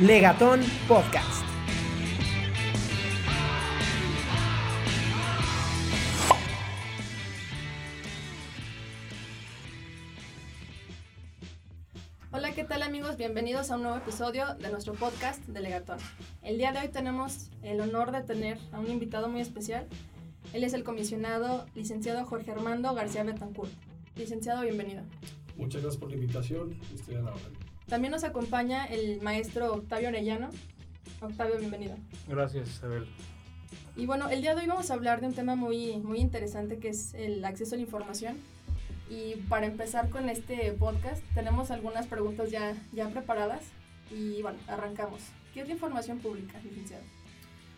Legatón Podcast. Hola, ¿qué tal amigos? Bienvenidos a un nuevo episodio de nuestro podcast de Legatón. El día de hoy tenemos el honor de tener a un invitado muy especial. Él es el comisionado licenciado Jorge Armando García Betancourt. Licenciado, bienvenido. Muchas gracias por la invitación. Estoy a la orden. También nos acompaña el maestro Octavio Orellano. Octavio, bienvenido. Gracias, Isabel. Y bueno, el día de hoy vamos a hablar de un tema muy, muy interesante que es el acceso a la información. Y para empezar con este podcast, tenemos algunas preguntas ya, ya preparadas. Y bueno, arrancamos. ¿Qué es la información pública, licenciado?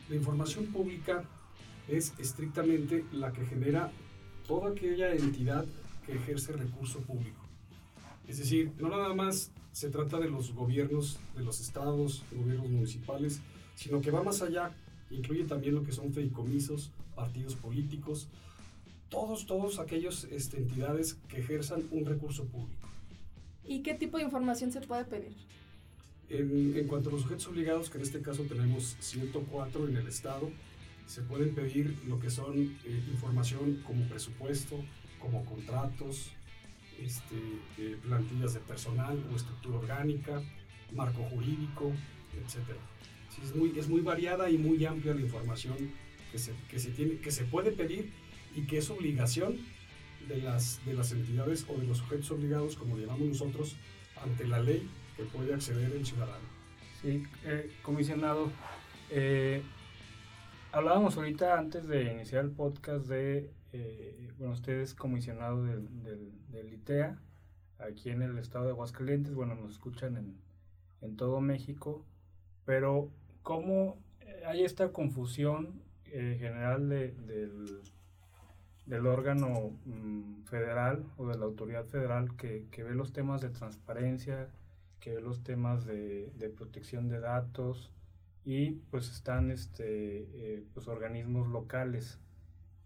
La información pública es estrictamente la que genera toda aquella entidad que ejerce recurso público. Es decir, no nada más se trata de los gobiernos de los estados, gobiernos municipales, sino que va más allá, incluye también lo que son feicomisos, partidos políticos, todos, todos aquellos este, entidades que ejerzan un recurso público. ¿Y qué tipo de información se puede pedir? En, en, cuanto a los sujetos obligados, que en este caso tenemos 104 en el Estado, se pueden pedir lo que son eh, información como presupuesto, como contratos, este, eh, plantillas de personal o estructura orgánica, marco jurídico, etc. Sí, es, muy, es muy variada y muy amplia la información que se, que se, tiene, que se puede pedir y que es obligación de las, de las entidades o de los sujetos obligados, como llamamos nosotros, ante la ley que puede acceder el ciudadano. Sí, eh, comisionado, eh, hablábamos ahorita antes de iniciar el podcast de, eh, bueno, usted es comisionado del, del, ITEA, aquí en el estado de Aguascalientes, bueno, nos escuchan en, en todo México, pero ¿cómo hay esta confusión general de, del del órgano mm, federal o de la autoridad federal que, que, ve los temas de transparencia, que ve los temas de, de protección de datos y pues están este, eh, pues, organismos locales.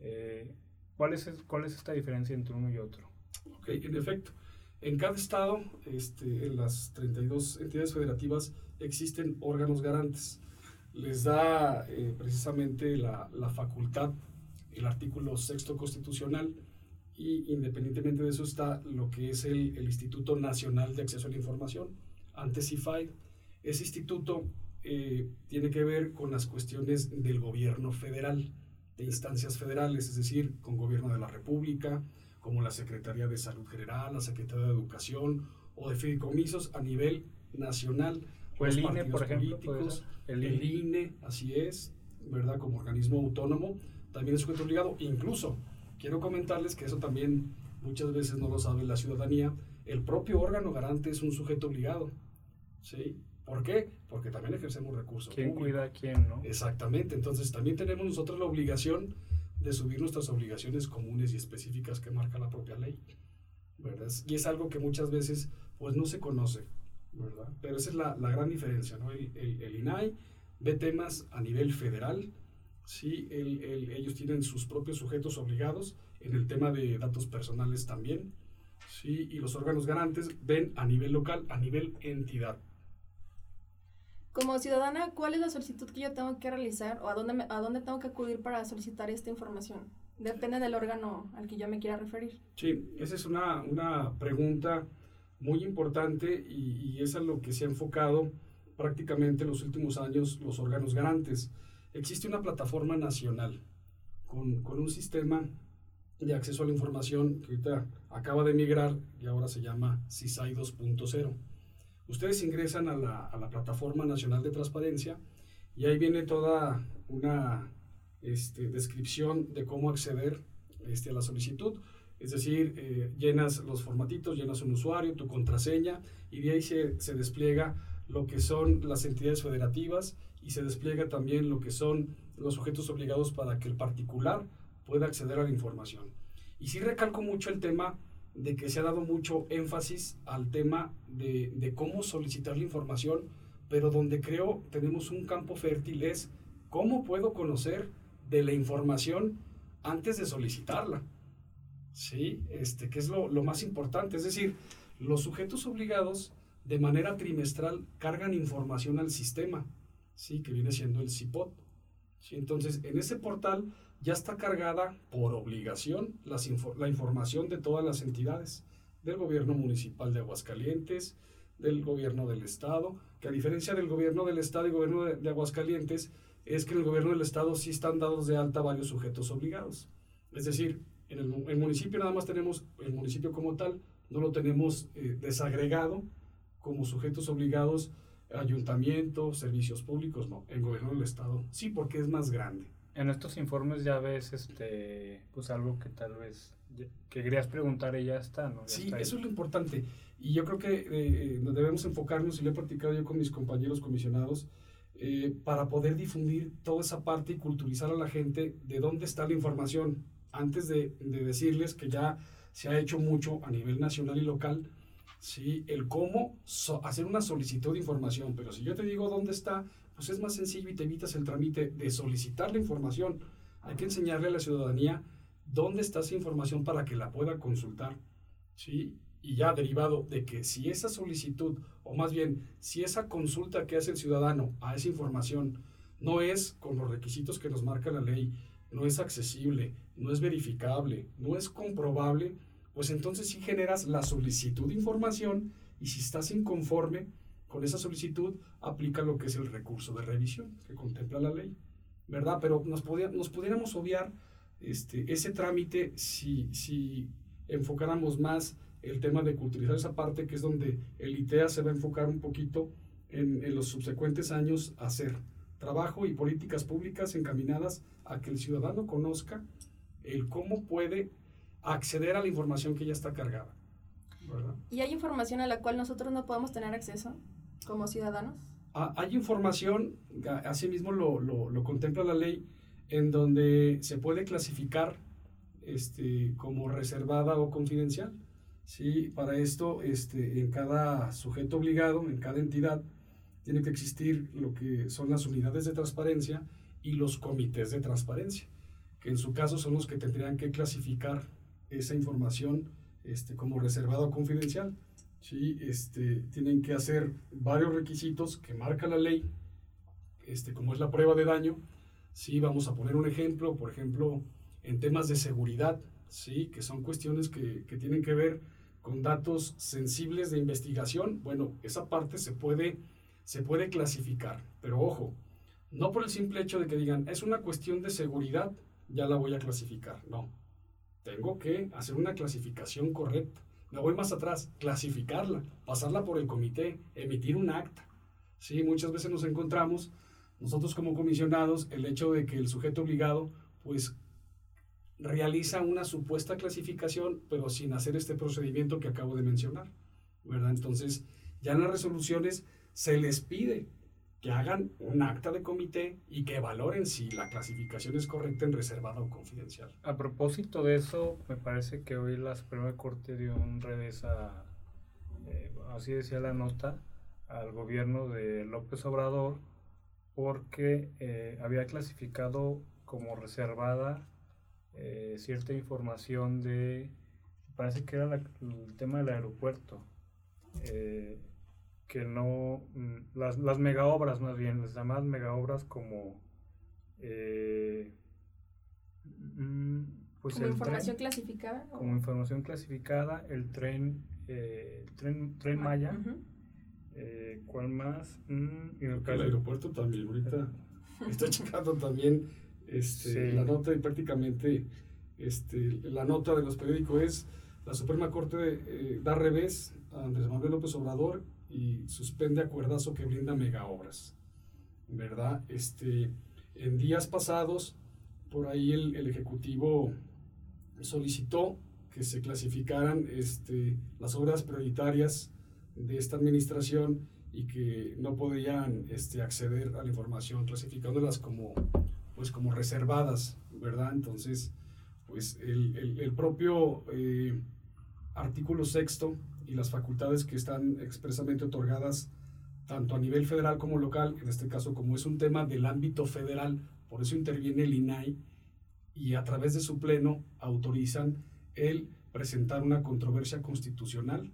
Eh, ¿cuál, es, ¿Cuál es esta diferencia entre uno y otro? Ok, en efecto. En cada estado, este, en las 32 entidades federativas, existen órganos garantes. Les da eh, precisamente la, la facultad el artículo sexto constitucional y independientemente de eso está lo que es el, el Instituto Nacional de Acceso a la Información, antes CIFAI. Ese instituto eh, tiene que ver con las cuestiones del gobierno federal, de instancias federales, es decir, con gobierno de la República, como la Secretaría de Salud General, la Secretaría de Educación o de fideicomisos a nivel nacional. O el INE, por ejemplo. Políticos, el, el INE, así es, ¿verdad? Como organismo autónomo también es sujeto obligado. Incluso, quiero comentarles que eso también muchas veces no lo sabe la ciudadanía, el propio órgano garante es un sujeto obligado. ¿Sí? ¿Por qué? Porque también ejercemos recursos. ¿Quién cuida a quién, no? Exactamente. Entonces, también tenemos nosotros la obligación de subir nuestras obligaciones comunes y específicas que marca la propia ley. ¿verdad? Y es algo que muchas veces pues no se conoce, ¿verdad? Pero esa es la, la gran diferencia, ¿no? El, el, el, INAI ve temas a nivel federal, ¿sí? El, ellos tienen sus propios sujetos obligados en el tema de datos personales también, ¿sí? Y los órganos garantes ven a nivel local, a nivel entidad. Como ciudadana, ¿cuál es la solicitud que yo tengo que realizar o a dónde, a dónde tengo que acudir para solicitar esta información? Depende del órgano al que yo me quiera referir. Sí, esa es una, una pregunta muy importante y, y, es a lo que se ha enfocado prácticamente en los últimos años los órganos garantes. Existe una plataforma nacional con, con un sistema de acceso a la información que ahorita acaba de migrar y ahora se llama CISAI 2.0. Ustedes ingresan a la, Plataforma Nacional de Transparencia y ahí viene toda una este, descripción de cómo acceder este, a la solicitud. Es decir, eh, llenas los formatitos, llenas un usuario, tu contraseña y de ahí se, se despliega lo que son las entidades federativas y se despliega también lo que son los sujetos obligados para que el particular pueda acceder a la información. Y sí recalco mucho el tema de que se ha dado mucho énfasis al tema de, de, cómo solicitar la información, pero donde creo tenemos un campo fértil es cómo puedo conocer de la información antes de solicitarla. ¿Sí? Este, que es lo, lo más importante. Es decir, los sujetos obligados de manera trimestral cargan información al sistema, ¿sí? que viene siendo el CIPOT. ¿sí? Entonces, en ese portal ya está cargada por obligación la información de todas las entidades, del gobierno municipal de Aguascalientes, del gobierno del estado, que a diferencia del gobierno del estado y gobierno de, Aguascalientes, es que en el gobierno del estado sí están dados de alta varios sujetos obligados. Es decir, en el, municipio nada más tenemos el municipio como tal, no lo tenemos eh, desagregado como sujetos obligados, ayuntamiento, servicios públicos, no, el gobierno del estado sí, porque es más grande. En estos informes ya ves este, pues algo que tal vez que querías preguntar y ya está, ¿no? sí, eso es lo importante. Y yo creo que eh, nos debemos enfocarnos, y lo he practicado yo con mis compañeros comisionados, eh, para poder difundir toda esa parte y culturizar a la gente de dónde está la información. Antes de, de decirles que ya se ha hecho mucho a nivel nacional y local, ¿sí? el cómo hacer una solicitud de información. Pero si yo te digo dónde está, pues es más sencillo y te evitas el trámite de solicitar la información. Hay que enseñarle a la ciudadanía dónde está esa información para que la pueda consultar. ¿sí? Y ya derivado de que si esa solicitud, o más bien, si esa consulta que hace el ciudadano a esa información no es con los requisitos que nos marca la ley, no es accesible, no es verificable, no es comprobable, pues entonces sí generas la solicitud de información y si estás inconforme con esa solicitud, aplica lo que es el recurso de revisión que contempla la ley, ¿verdad? Pero nos, nos pudiéramos obviar este, ese trámite si, si enfocáramos más el tema de culturizar esa parte, que es donde el ITEA se va a enfocar un poquito en, los subsecuentes años a hacer trabajo y políticas públicas encaminadas a que el ciudadano conozca el cómo puede acceder a la información que ya está cargada. ¿Y hay información a la cual nosotros no podemos tener acceso como ciudadanos? Ah, hay información, asimismo lo, lo, lo, contempla la ley, en donde se puede clasificar este, como reservada o confidencial. ¿sí? Para esto, este, en cada sujeto obligado, en cada entidad, tiene que existir lo que son las unidades de transparencia y los comités de transparencia, que en su caso son los que tendrían que clasificar esa información este, como reservada o confidencial. ¿Sí? Este, tienen que hacer varios requisitos que marca la ley, este, como es la prueba de daño. ¿sí? Vamos a poner un ejemplo, por ejemplo, en temas de seguridad, ¿sí? que son cuestiones que, que tienen que ver con datos sensibles de investigación. Bueno, esa parte se puede, se puede clasificar, pero ojo, no por el simple hecho de que digan, es una cuestión de seguridad, ya la voy a clasificar. No, tengo que hacer una clasificación correcta. Me voy más atrás, clasificarla, pasarla por el comité, emitir un acta. Sí, muchas veces nos encontramos, nosotros como comisionados, el hecho de que el sujeto obligado, pues, realiza una supuesta clasificación, pero sin hacer este procedimiento que acabo de mencionar, ¿verdad? Entonces, ya en las resoluciones se les pide que hagan un acta de comité y que valoren si la clasificación es correcta en reservada o confidencial. A propósito de eso, me parece que hoy la Suprema Corte dio un revés a, eh, así decía la nota, al gobierno de López Obrador porque eh, había clasificado como reservada eh, cierta información de, parece que era el tema del aeropuerto que no, mm, las, las mega obras más bien, las llamadas mega obras como... Eh, mm, pues como información clasificada. Como información clasificada, el tren, eh, tren, tren Maya. Eh, ¿Cuál más? Mm, el, aeropuerto también, ahorita está checando también este, la nota y prácticamente este, la nota de los periódicos es la Suprema Corte da revés a Andrés Manuel López Obrador y suspende acuerdazo que brinda mega obras, ¿verdad? Este, en días pasados, por ahí el, Ejecutivo solicitó que se clasificaran este, las obras prioritarias de esta administración y que no podían este, acceder a la información, clasificándolas como, pues, como reservadas, ¿verdad? Entonces, pues el, el, el propio eh, artículo sexto y las facultades que están expresamente otorgadas tanto a nivel federal como local, en este caso como es un tema del ámbito federal, por eso interviene el INAI y a través de su pleno autorizan el presentar una controversia constitucional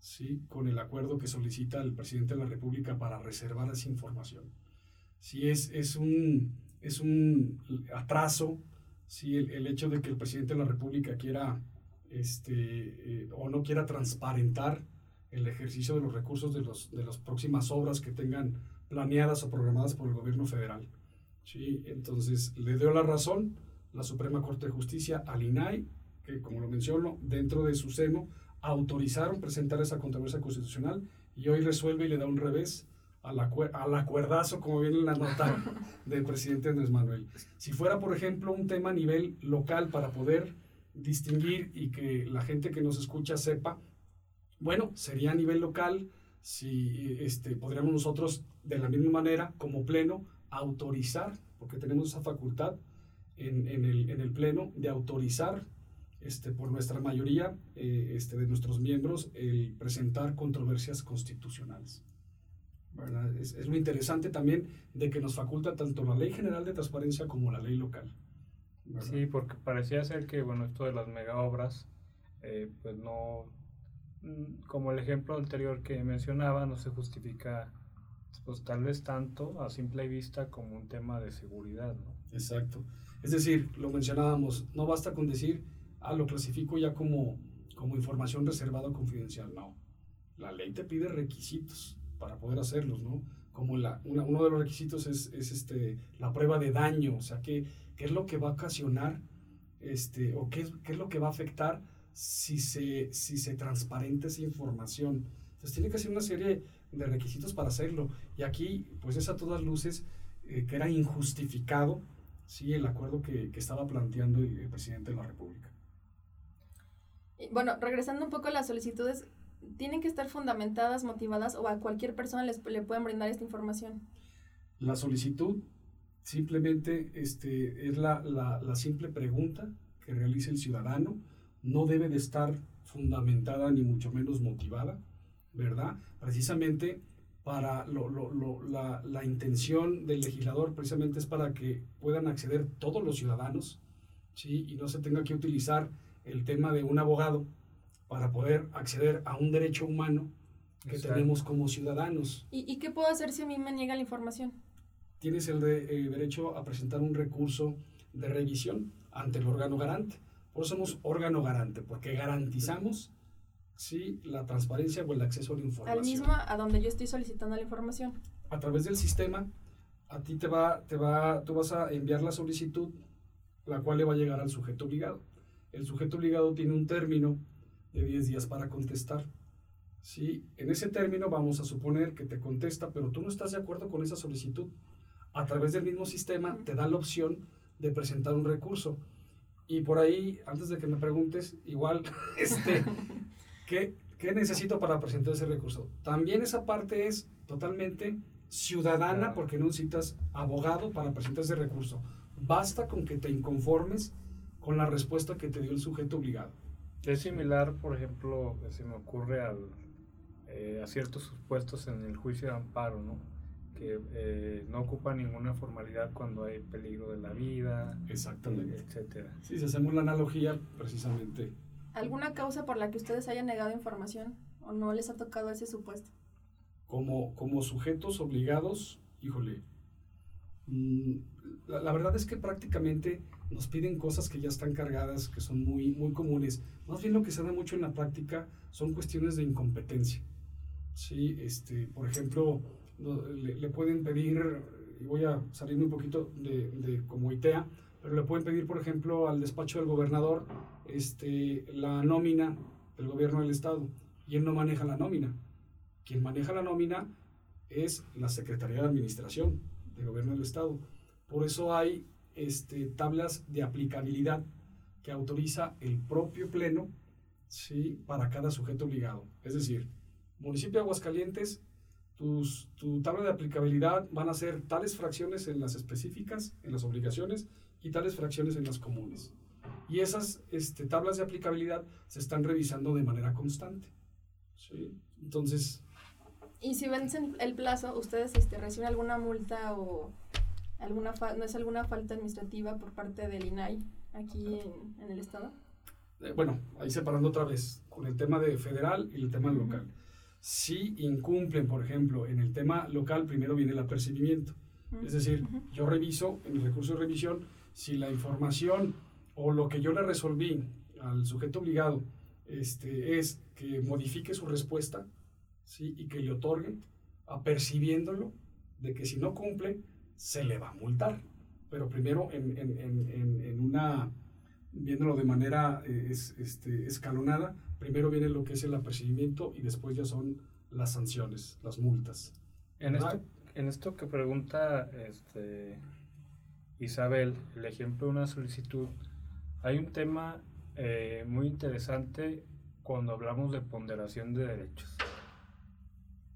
¿sí? con el acuerdo que solicita el presidente de la República para reservar esa información. Si es, es, un, es un atraso, el, el, hecho de que el presidente de la República quiera este, eh, o no quiera transparentar el ejercicio de los recursos de, los, de las próximas obras que tengan planeadas o programadas por el gobierno federal. ¿sí? Entonces, le dio la razón la Suprema Corte de Justicia al INAI, que como lo menciono, dentro de su seno, autorizaron presentar esa controversia constitucional y hoy resuelve y le da un revés al, al acuerdazo, como viene en la nota del presidente Andrés Manuel. Si fuera, por ejemplo, un tema a nivel local para poder distinguir y que la gente que nos escucha sepa, bueno, sería a nivel local, si este, podríamos nosotros de la misma manera, como pleno, autorizar, porque tenemos esa facultad en, en, el, en el pleno de autorizar este, por nuestra mayoría eh, este, de nuestros miembros el presentar controversias constitucionales. Es, es, lo interesante también de que nos faculta tanto la Ley General de Transparencia como la ley local. Sí, porque parecía ser que, bueno, esto de las mega obras, eh, pues no, mm, como el ejemplo anterior que mencionaba, no se justifica, pues tal vez tanto a simple vista como un tema de seguridad, ¿no? Exacto. Es decir, lo mencionábamos, no basta con decir, ah, lo clasifico ya como, como información reservada o confidencial, no. La ley te pide requisitos para poder hacerlos, ¿no? Como la, una, uno de los requisitos es, es este, la prueba de daño, o sea, que qué es lo que va a ocasionar este, o qué es, qué es lo que va a afectar si se, si se transparenta esa información. Entonces tiene que ser una serie de requisitos para hacerlo. Y aquí, pues es a todas luces eh, que era injustificado sí, el acuerdo que, que, estaba planteando el presidente de la República. Bueno, regresando un poco a las solicitudes, ¿tienen que estar fundamentadas, motivadas o a cualquier persona les, le pueden brindar esta información? La solicitud Simplemente este, es la, la, la, simple pregunta que realiza el ciudadano, no debe de estar fundamentada ni mucho menos motivada, ¿verdad? Precisamente para lo, lo, lo, la, la, intención del legislador precisamente es para que puedan acceder todos los ciudadanos, ¿sí? Y no se tenga que utilizar el tema de un abogado para poder acceder a un derecho humano que Exacto. tenemos como ciudadanos. ¿Y, ¿Y qué puedo hacer si a mí me niega la información? Tienes el, de, eh, derecho a presentar un recurso de revisión ante el órgano garante. Por eso somos órgano garante, porque garantizamos sí, la transparencia o el acceso a la información. Al mismo a donde yo estoy solicitando la información. A través del sistema, a ti te va, te va, tú vas a enviar la solicitud, la cual le va a llegar al sujeto obligado. El sujeto obligado tiene un término de 10 días para contestar. ¿sí? En ese término vamos a suponer que te contesta, pero tú no estás de acuerdo con esa solicitud a través del mismo sistema te da la opción de presentar un recurso. Y por ahí, antes de que me preguntes, igual, este, ¿qué, ¿qué, necesito para presentar ese recurso? También esa parte es totalmente ciudadana porque no necesitas abogado para presentar ese recurso. Basta con que te inconformes con la respuesta que te dio el sujeto obligado. Es similar, por ejemplo, se me ocurre al, eh, a ciertos supuestos en el juicio de amparo, ¿no? Que eh, no ocupa ninguna formalidad cuando hay peligro de la vida, exactamente, etcétera. Sí, si hacemos la analogía, precisamente. ¿Alguna causa por la que ustedes hayan negado información o no les ha tocado ese supuesto? Como, como sujetos obligados, híjole, mmm, la, la, verdad es que prácticamente nos piden cosas que ya están cargadas, que son muy, muy comunes. Más bien lo que se da mucho en la práctica son cuestiones de incompetencia. Sí, este, por ejemplo, le, pueden pedir, y voy a salirme un poquito de, de, como ITEA, pero le pueden pedir, por ejemplo, al despacho del gobernador este, la nómina del gobierno del estado, y él no maneja la nómina. Quien maneja la nómina es la Secretaría de Administración del gobierno del estado. Por eso hay este, tablas de aplicabilidad que autoriza el propio pleno ¿sí? para cada sujeto obligado. Es decir, municipio de Aguascalientes tus, tu tabla de aplicabilidad van a ser tales fracciones en las específicas, en las obligaciones, y tales fracciones en las comunes. Y esas este, tablas de aplicabilidad se están revisando de manera constante. ¿sí? Entonces... Y si vencen el plazo, ¿ustedes este, reciben alguna multa o alguna no es alguna falta administrativa por parte del INAI aquí en, en el estado? eh, bueno, ahí separando otra vez, con el tema de federal y el tema local. Si incumplen, por ejemplo, en el tema local, primero viene el apercibimiento. Es decir, yo reviso en el recurso de revisión si la información o lo que yo le resolví al sujeto obligado este, es que modifique su respuesta ¿sí? y que le otorgue, apercibiéndolo de que si no cumple, se le va a multar. Pero primero en, en, en, en una, viéndolo de manera eh, es, este, escalonada, primero viene lo que es el apercibimiento y después ya son las sanciones, las multas. En esto, en esto que pregunta este, Isabel, el ejemplo de una solicitud, hay un tema eh, muy interesante cuando hablamos de ponderación de derechos.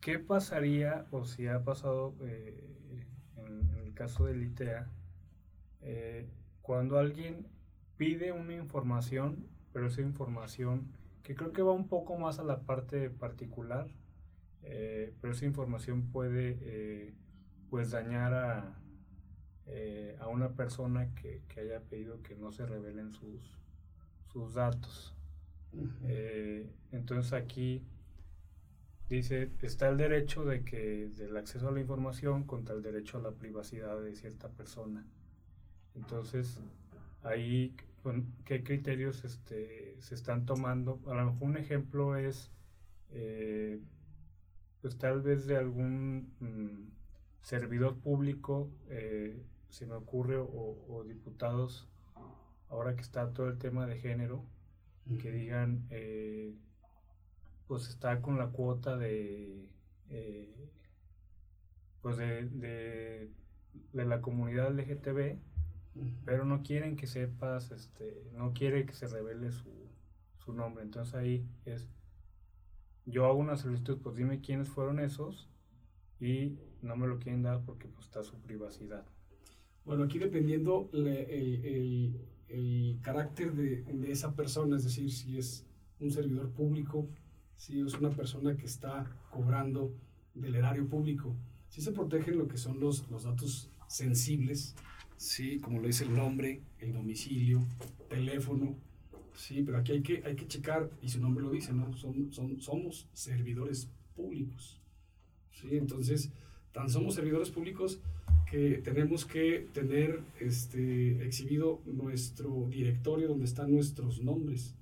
¿Qué pasaría o si ha pasado eh, en, el caso del ITEA eh, cuando alguien pide una información, pero esa información que creo que va un poco más a la parte particular, pero esa información puede pues dañar a, eh, a una persona que, que, haya pedido que no se revelen sus, sus datos. Eh, entonces aquí dice, está el derecho de que del acceso a la información contra el derecho a la privacidad de cierta persona. Entonces, ahí, ¿qué criterios este, se están tomando? A lo mejor un ejemplo es, eh, pues tal vez de algún mm, servidor público eh, se me ocurre, o, diputados, ahora que está todo el tema de género, que digan, eh, pues está con la cuota de, eh, pues de, de, la comunidad LGTB, pero no quieren que sepas, este, no quiere que se revele su, su nombre. Entonces ahí es, yo hago una solicitud, pues dime quiénes fueron esos y no me lo quieren dar porque pues está su privacidad. Bueno, aquí dependiendo el, carácter de, esa persona, es decir, si es un servidor público, si es una persona que está cobrando del erario público, si se protegen lo que son los, los datos sensibles, sí, como lo dice el nombre, el domicilio, teléfono, sí, pero aquí hay que, hay que checar, y su nombre lo dice, ¿no? Son, son, somos servidores públicos, sí, entonces, tan somos servidores públicos que tenemos que tener este, exhibido nuestro directorio donde están nuestros nombres.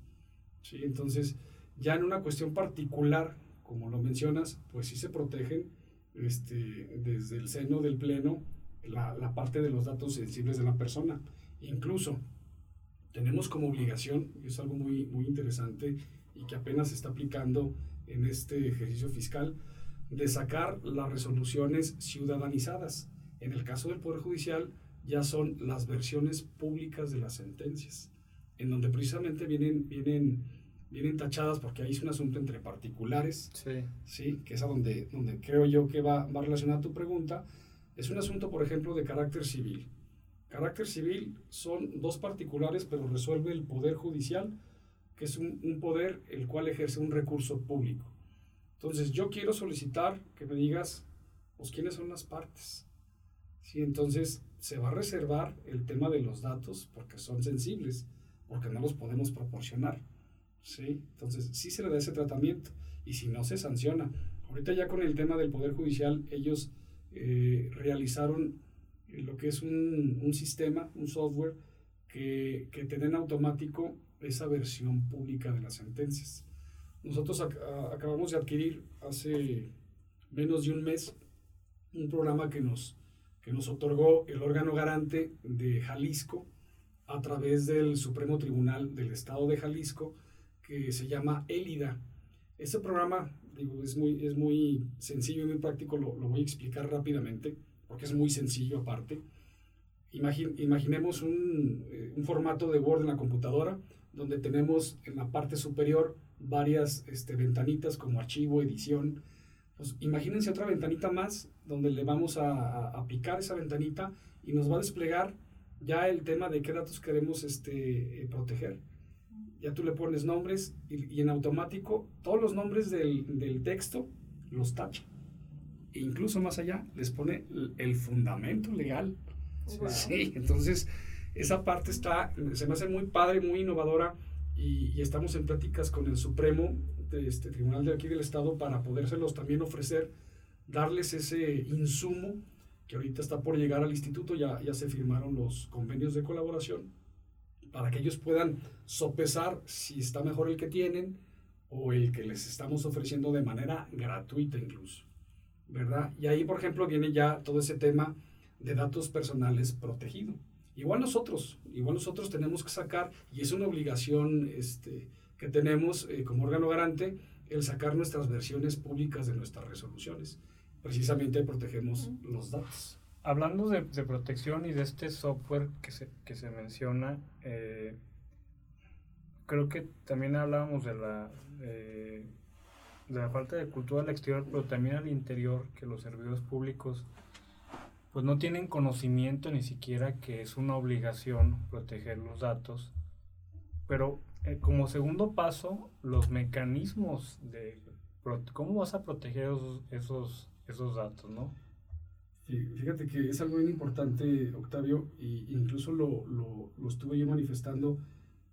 ¿sí? Entonces, ya en una cuestión particular, como lo mencionas, pues sí se protegen este, desde el seno del Pleno la, la parte de los datos sensibles de la persona. Incluso tenemos como obligación, y es algo muy, muy interesante y que apenas se está aplicando en este ejercicio fiscal, de sacar las resoluciones ciudadanizadas. En el caso del Poder Judicial ya son las versiones públicas de las sentencias, en donde precisamente vienen, vienen, vienen tachadas porque ahí es un asunto entre particulares, sí. ¿sí? que es a donde, donde creo yo que va, va relacionada tu pregunta. Es un asunto, por ejemplo, de carácter civil. Carácter civil son dos particulares, pero resuelve el Poder Judicial, que es un, poder el cual ejerce un recurso público. Entonces, yo quiero solicitar que me digas, pues, quiénes son las partes ¿sí? Entonces se va a reservar el tema de los datos porque son sensibles, porque no los podemos proporcionar. ¿sí? Entonces sí se le da ese tratamiento y si no se sanciona. Ahorita ya con el tema del Poder Judicial, ellos eh, realizaron lo que es un, un sistema, un software que, que te automático esa versión pública de las sentencias. Nosotros acabamos de adquirir hace menos de un mes un programa que nos que nos otorgó el órgano garante de Jalisco a través del Supremo Tribunal del Estado de Jalisco, que se llama ELIDA. Este programa digo, es, muy, es muy sencillo y muy práctico, lo, voy a explicar rápidamente, porque es muy sencillo aparte. imaginemos un, eh, un, formato de Word en la computadora, donde tenemos en la parte superior varias este, ventanitas como archivo, edición, pues imagínense otra ventanita más donde le vamos a, picar esa ventanita y nos va a desplegar ya el tema de qué datos queremos este, eh, proteger. Ya tú le pones nombres y, en automático todos los nombres del, texto los tacha. E incluso más allá les pone el, fundamento legal. Sí, entonces esa parte está, se me hace muy padre, muy innovadora y, estamos en pláticas con el Supremo, de este Tribunal de aquí del Estado, para podérselos también ofrecer, darles ese insumo que ahorita está por llegar al instituto, ya, ya se firmaron los convenios de colaboración, para que ellos puedan sopesar si está mejor el que tienen o el que les estamos ofreciendo de manera gratuita incluso, ¿verdad? Y ahí, por ejemplo, viene ya todo ese tema de datos personales protegido. Igual nosotros, igual nosotros tenemos que sacar, y es una obligación este, que tenemos eh, como órgano garante, el sacar nuestras versiones públicas de nuestras resoluciones. Precisamente protegemos los datos. Hablando de, protección y de este software que se, que se menciona, eh, creo que también hablábamos de la, de la falta de cultura al exterior, pero también al interior, que los servidores públicos pues no tienen conocimiento ni siquiera que es una obligación proteger los datos. Pero eh, como segundo paso, los mecanismos de cómo vas a proteger esos, esos, esos datos, ¿no? Fíjate que es algo bien importante, Octavio, e incluso lo, lo, lo, estuve yo manifestando.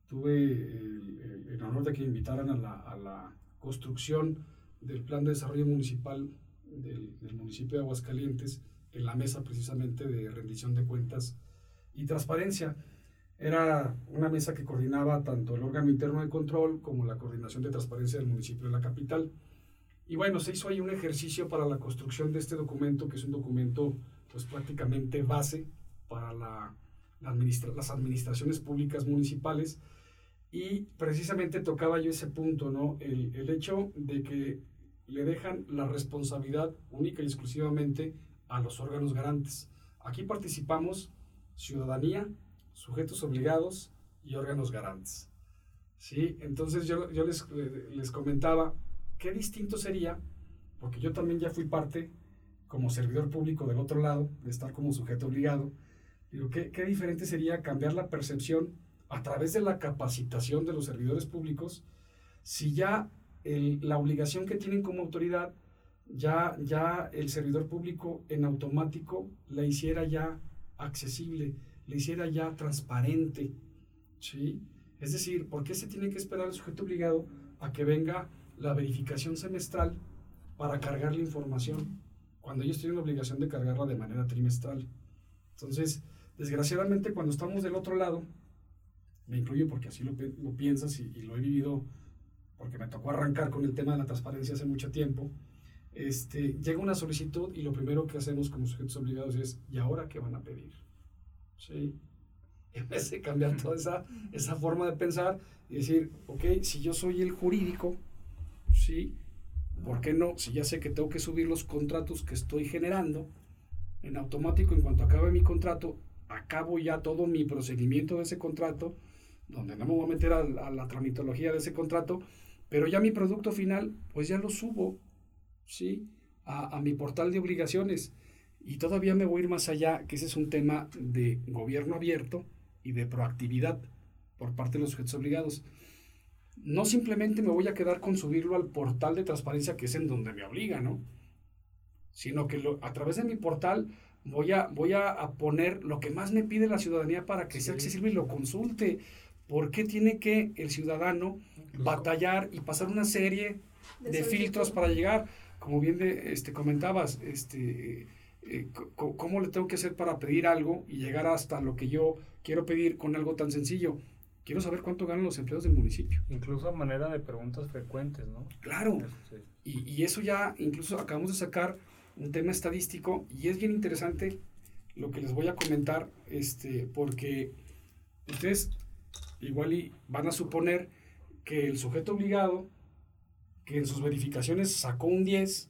Tuve el, honor de que invitaran a la, a la, construcción del plan de desarrollo municipal del, del municipio de Aguascalientes en la mesa precisamente de rendición de cuentas y transparencia. Era una mesa que coordinaba tanto el órgano interno de control como la coordinación de transparencia del municipio de la capital. Y bueno, se hizo ahí un ejercicio para la construcción de este documento, que es un documento pues prácticamente base para la, las administraciones públicas municipales. Y precisamente tocaba yo ese punto, ¿no? El, el hecho de que le dejan la responsabilidad única y exclusivamente a los órganos garantes. Aquí participamos ciudadanía, sujetos obligados y órganos garantes. ¿Sí? Entonces yo, yo les, les comentaba qué distinto sería, porque yo también ya fui parte como servidor público del otro lado, de estar como sujeto obligado. Digo, ¿qué, qué diferente sería cambiar la percepción a través de la capacitación de los servidores públicos si ya la obligación que tienen como autoridad ya, ya el servidor público en automático la hiciera ya accesible, le hiciera ya transparente. ¿sí? Es decir, ¿por qué se tiene que esperar el sujeto obligado a que venga la verificación semestral para cargar la información cuando ellos tienen la obligación de cargarla de manera trimestral? Entonces, desgraciadamente cuando estamos del otro lado, me incluyo porque así lo, piensas y, y lo he vivido porque me tocó arrancar con el tema de la transparencia hace mucho tiempo, este, llega una solicitud y lo primero que hacemos como sujetos obligados es, ¿y ahora qué van a pedir? ¿Sí? En vez de cambiar toda esa, esa forma de pensar y decir, ok, si yo soy el jurídico, ¿sí? ¿Por qué no? Si ya sé que tengo que subir los contratos que estoy generando, en automático, en cuanto acabe mi contrato, acabo ya todo mi procedimiento de ese contrato, donde no me voy a meter a, a la tramitología de ese contrato, pero ya mi producto final, pues ya lo subo ¿sí? A, mi portal de obligaciones. Y todavía me voy a ir más allá, que ese es un tema de gobierno abierto y de proactividad por parte de los sujetos obligados. No simplemente me voy a quedar con subirlo al portal de transparencia, que es en donde me obliga, ¿no? Sino que a través de mi portal voy a, voy a, poner lo que más me pide la ciudadanía para que sea accesible y lo consulte. ¿Por qué tiene que el ciudadano batallar y pasar una serie de filtros para llegar? como bien de, este, comentabas, este, eh, ¿cómo le tengo que hacer para pedir algo y llegar hasta lo que yo quiero pedir con algo tan sencillo? Quiero saber cuánto ganan los empleados del municipio. Incluso a manera de preguntas frecuentes, ¿no? Claro. Este, y, y, eso ya, incluso acabamos de sacar un tema estadístico y es bien interesante lo que les voy a comentar, este, porque ustedes igual y van a suponer que el sujeto obligado que en sus verificaciones sacó un 10,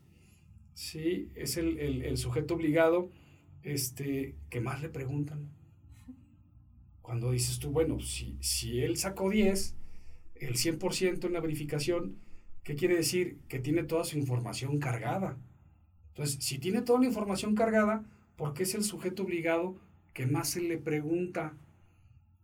¿sí? es el, sujeto obligado este, que más le preguntan. Cuando dices tú, bueno, si, si él sacó 10, el 100% en la verificación, ¿qué quiere decir? Que tiene toda su información cargada. Entonces, si tiene toda la información cargada, ¿por qué es el sujeto obligado que más se le pregunta?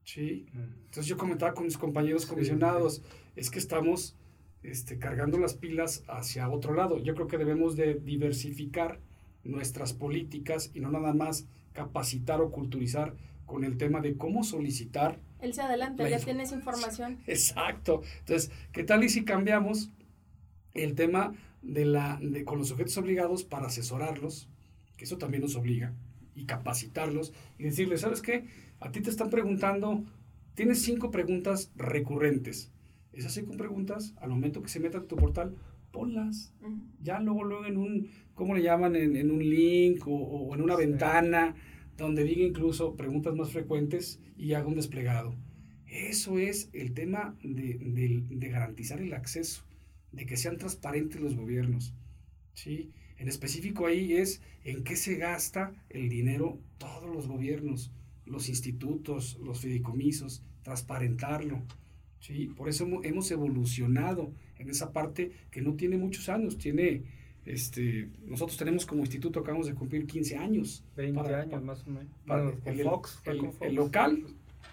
¿Sí? Mm. Entonces yo comentaba con mis compañeros comisionados, es que estamos este, cargando las pilas hacia otro lado. Yo creo que debemos de diversificar nuestras políticas y no nada más capacitar o culturizar con el tema de cómo solicitar. Él se adelanta, ya tienes información. Exacto. Entonces, ¿qué tal y si cambiamos el tema de la, de, con los sujetos obligados para asesorarlos, que eso también nos obliga, y capacitarlos, y decirles, ¿sabes qué? A ti te están preguntando, tienes cinco preguntas recurrentes. Esas cinco preguntas, al momento que se metan en tu portal, ponlas. Ya luego, luego en un, ¿cómo le llaman? En, un link o, en una ventana donde diga incluso preguntas más frecuentes y haga un desplegado. Eso es el tema de, de garantizar el acceso de que sean transparentes los gobiernos. ¿sí? En específico ahí es en qué se gasta el dinero todos los gobiernos, los institutos, los fideicomisos, transparentarlo. ¿sí? Por eso hemos evolucionado en esa parte que no tiene muchos años, tiene, este, nosotros tenemos como instituto, acabamos de cumplir 15 años. 20 años más o menos. el, Fox, el, local,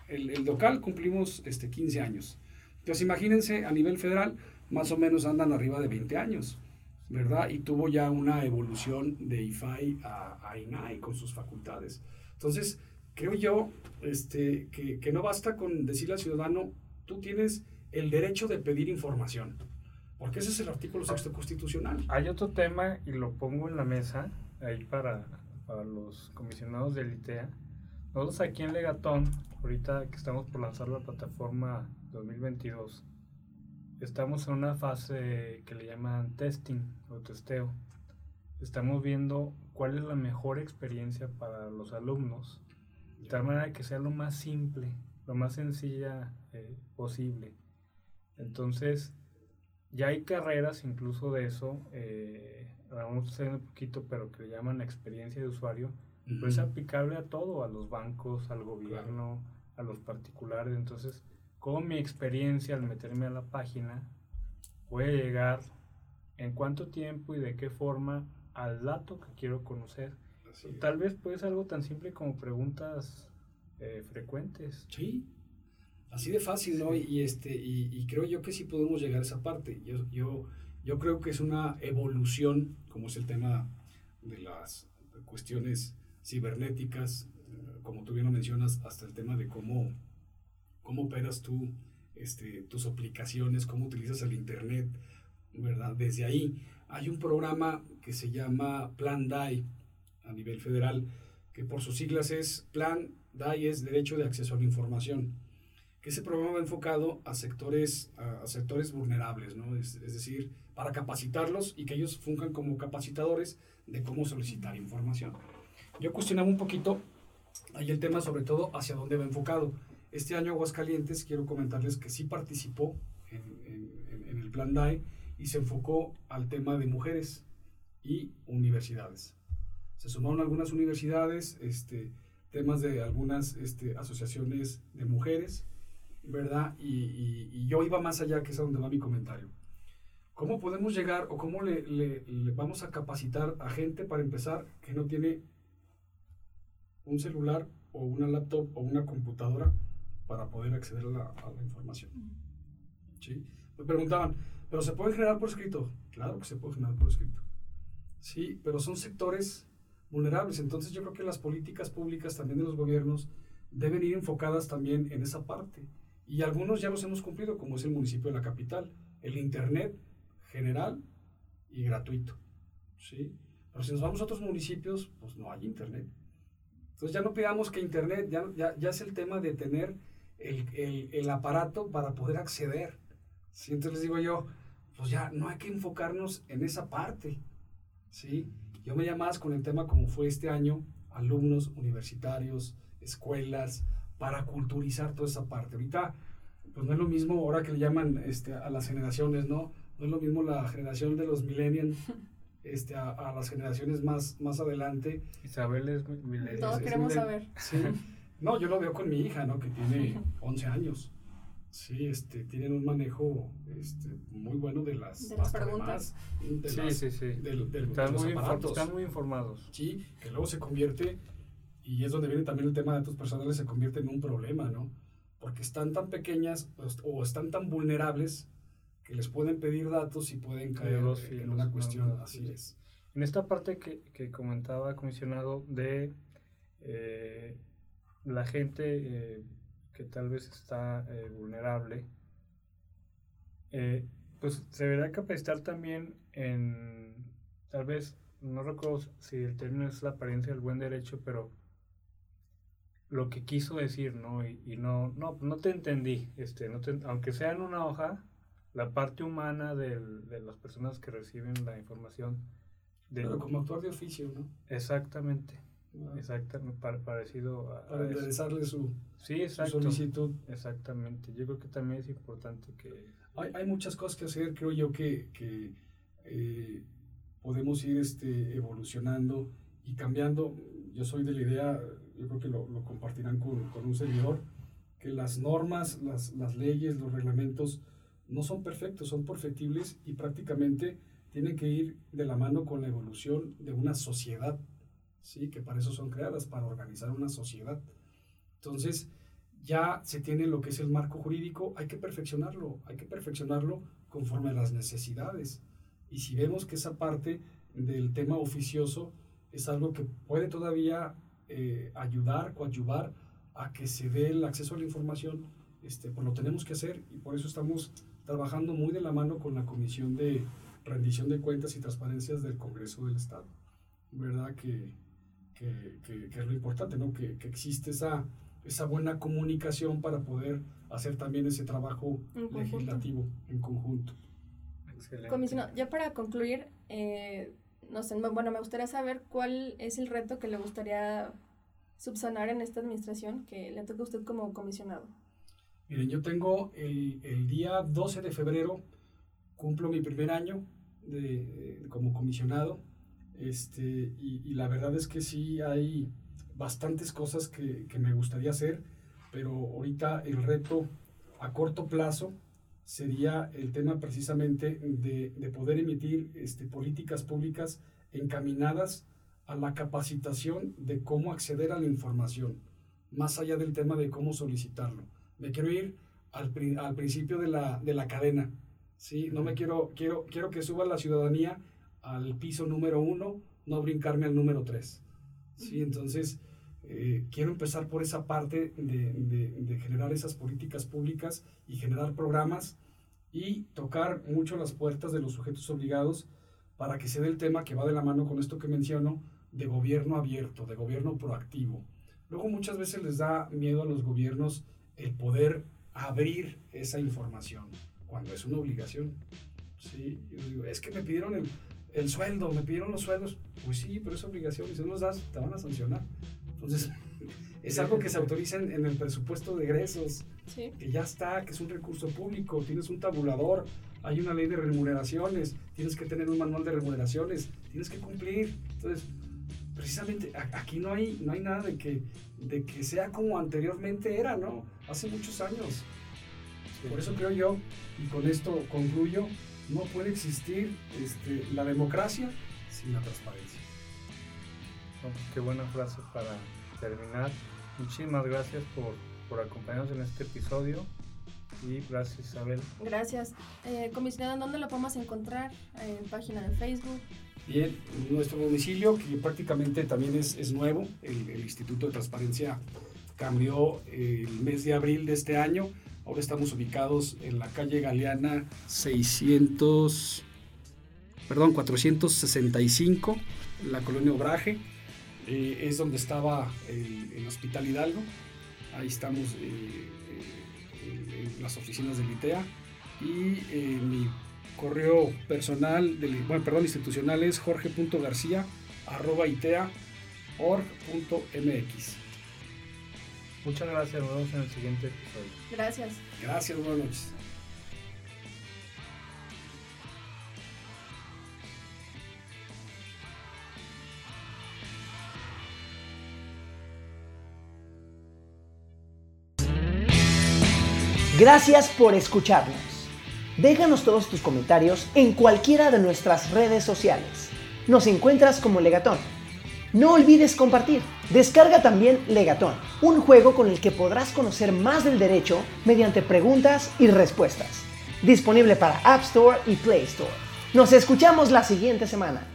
el, local cumplimos este, 15 años. Entonces imagínense a nivel federal, más o menos andan arriba de 20 años, ¿verdad? Y tuvo ya una evolución de IFAI a, a INAI con sus facultades. Entonces, creo yo este, que, que, no basta con decirle al ciudadano, tú tienes el derecho de pedir información, porque ese es el artículo sexto constitucional. Hay otro tema, y lo pongo en la mesa, ahí para, para los comisionados del ITEA. Nosotros aquí en Legatón, ahorita que estamos por lanzar la plataforma 2022, estamos en una fase que le llaman testing o testeo. Estamos viendo cuál es la mejor experiencia para los alumnos, de tal manera que sea lo más simple, lo más sencilla eh, posible. Entonces, ya hay carreras incluso de eso, eh, vamos a un poquito, pero que le llaman experiencia de usuario, pues es aplicable a todo, a los bancos, al gobierno, a los particulares. Entonces, con mi experiencia al meterme a la página, puede llegar en cuánto tiempo y de qué forma al dato que quiero conocer. Tal vez puede ser algo tan simple como preguntas eh, frecuentes. Sí, así de fácil, ¿no? Y, este, y, creo yo que sí podemos llegar a esa parte. Yo, yo, yo creo que es una evolución, como es el tema de las cuestiones cibernéticas, eh, como tú bien lo mencionas, hasta el tema de cómo cómo operas tú este, tus aplicaciones, cómo utilizas el Internet, ¿verdad? Desde ahí hay un programa que se llama Plan DAI a nivel federal, que por sus siglas es Plan DAI es Derecho de Acceso a la Información, que ese programa va enfocado a sectores, a, sectores vulnerables, ¿no? Es, es, decir, para capacitarlos y que ellos funjan como capacitadores de cómo solicitar información. Yo cuestionaba un poquito ahí el tema sobre todo hacia dónde va enfocado. Este año Aguascalientes, quiero comentarles que sí participó en, el Plan DAE y se enfocó al tema de mujeres y universidades. Se sumaron algunas universidades, este, temas de algunas este, asociaciones de mujeres, ¿verdad? Y, yo iba más allá, que es a donde va mi comentario. ¿Cómo podemos llegar o cómo le, le, vamos a capacitar a gente para empezar que no tiene un celular o una laptop o una computadora para poder acceder a la, información. ¿Sí? Me preguntaban, ¿pero se puede generar por escrito? Claro que se puede generar por escrito. Sí, pero son sectores vulnerables. Entonces yo creo que las políticas públicas también de los gobiernos deben ir enfocadas también en esa parte. Y algunos ya los hemos cumplido, como es el municipio de la capital. El Internet general y gratuito. ¿sí? Pero si nos vamos a otros municipios, pues no hay Internet. Entonces ya no pidamos que Internet, ya, ya, ya es el tema de tener el, el, aparato para poder acceder. ¿sí? Entonces les digo yo, pues ya no hay que enfocarnos en esa parte. ¿sí? Yo me más con el tema como fue este año, alumnos universitarios, escuelas, para culturizar toda esa parte. Ahorita, pues no es lo mismo ahora que le llaman este, a las generaciones, ¿no? No es lo mismo la generación de los millennials este, a, a, las generaciones más, más adelante. Isabel es millennial. Todos queremos saber. Sí. No, yo lo veo con mi hija, ¿no? Que tiene 11 años. Sí, este, tienen un manejo este, muy bueno de las, de las preguntas. sí, sí, sí, están, muy están, muy informados. Sí, que luego se convierte, y es donde viene también el tema de datos personales, se convierte en un problema, ¿no? Porque están tan pequeñas o están tan vulnerables que les pueden pedir datos y pueden caer en una cuestión, así es. En esta parte que, que comentaba comisionado de... Eh, la gente eh, que tal vez está eh, vulnerable, pues se deberá capacitar también en, tal vez, no recuerdo si el término es la apariencia del buen derecho, pero lo que quiso decir, ¿no? Y, no, no, no te entendí, este, no aunque sea en una hoja, la parte humana del, de las personas que reciben la información. De, pero como actuar de oficio, ¿no? Exactamente. Ah. Exactamente, parecido a... Para interesarle su, sí, solicitud. Exactamente, yo creo que también es importante que... Hay, hay muchas cosas que hacer, creo yo, que, que eh, podemos ir este, evolucionando y cambiando. Yo soy de la idea, yo creo que lo, lo compartirán con, con, un servidor, que las normas, las, las leyes, los reglamentos no son perfectos, son perfectibles y prácticamente tienen que ir de la mano con la evolución de una sociedad ¿sí? que para eso son creadas, para organizar una sociedad. Entonces, ya se tiene lo que es el marco jurídico, hay que perfeccionarlo, hay que perfeccionarlo conforme a las necesidades. Y si vemos que esa parte del tema oficioso es algo que puede todavía eh, ayudar, coadyuvar a que se dé el acceso a la información, este, pues lo tenemos que hacer y por eso estamos trabajando muy de la mano con la Comisión de Rendición de Cuentas y Transparencias del Congreso del Estado. ¿Verdad? Que, que, es lo importante, ¿no? Que, que, existe esa, esa buena comunicación para poder hacer también ese trabajo legislativo en conjunto. Excelente. Comisionado, ya para concluir, eh, no sé, bueno, me gustaría saber cuál es el reto que le gustaría subsanar en esta administración que le toca a usted como comisionado. Miren, yo tengo el, el día 12 de febrero, cumplo mi primer año de, como comisionado este, y, la verdad es que sí hay bastantes cosas que, que, me gustaría hacer, pero ahorita el reto a corto plazo sería el tema precisamente de, de poder emitir este, políticas públicas encaminadas a la capacitación de cómo acceder a la información, más allá del tema de cómo solicitarlo. Me quiero ir al, al principio de la, de la cadena, ¿sí? No me quiero, quiero, quiero que suba la ciudadanía al piso número uno, no brincarme al número tres. ¿sí? Entonces, eh, quiero empezar por esa parte de, de, generar esas políticas públicas y generar programas y tocar mucho las puertas de los sujetos obligados para que se dé el tema que va de la mano con esto que menciono de gobierno abierto, de gobierno proactivo. Luego muchas veces les da miedo a los gobiernos el poder abrir esa información cuando es una obligación. Sí, es que me pidieron el, el sueldo, me pidieron los sueldos. Pues sí, pero es obligación y si no los das, te van a sancionar. Entonces, es algo que se autoriza en, el presupuesto de egresos, que ya está, que es un recurso público, tienes un tabulador, hay una ley de remuneraciones, tienes que tener un manual de remuneraciones, tienes que cumplir. Entonces, precisamente aquí no hay, no hay nada de que, de que sea como anteriormente era, ¿no? Hace muchos años. Por eso creo yo, y con esto concluyo, no puede existir este, la democracia sin la transparencia. Qué buena frase para terminar. Muchísimas gracias por, por acompañarnos en este episodio. Y gracias Isabel. Gracias. Eh, comisionado, ¿dónde lo podemos encontrar? En página de Facebook. Bien, nuestro domicilio, que prácticamente también es, es nuevo, el, el, Instituto de Transparencia cambió el mes de abril de este año Ahora estamos ubicados en la calle Galeana 600, perdón, 465, la colonia Obraje. Eh, es donde estaba el, Hospital Hidalgo. Ahí estamos eh, eh, en las oficinas del ITEA. Y mi correo personal, del, bueno, perdón, institucional es jorge.garcía arroba Muchas gracias, nos vemos en el siguiente episodio. Gracias. Gracias, buenas noches. Gracias por escucharnos. Déjanos todos tus comentarios en cualquiera de nuestras redes sociales. Nos encuentras como Legatón no olvides compartir. Descarga también Legatón, un juego con el que podrás conocer más del derecho mediante preguntas y respuestas. Disponible para App Store y Play Store. Nos escuchamos la siguiente semana.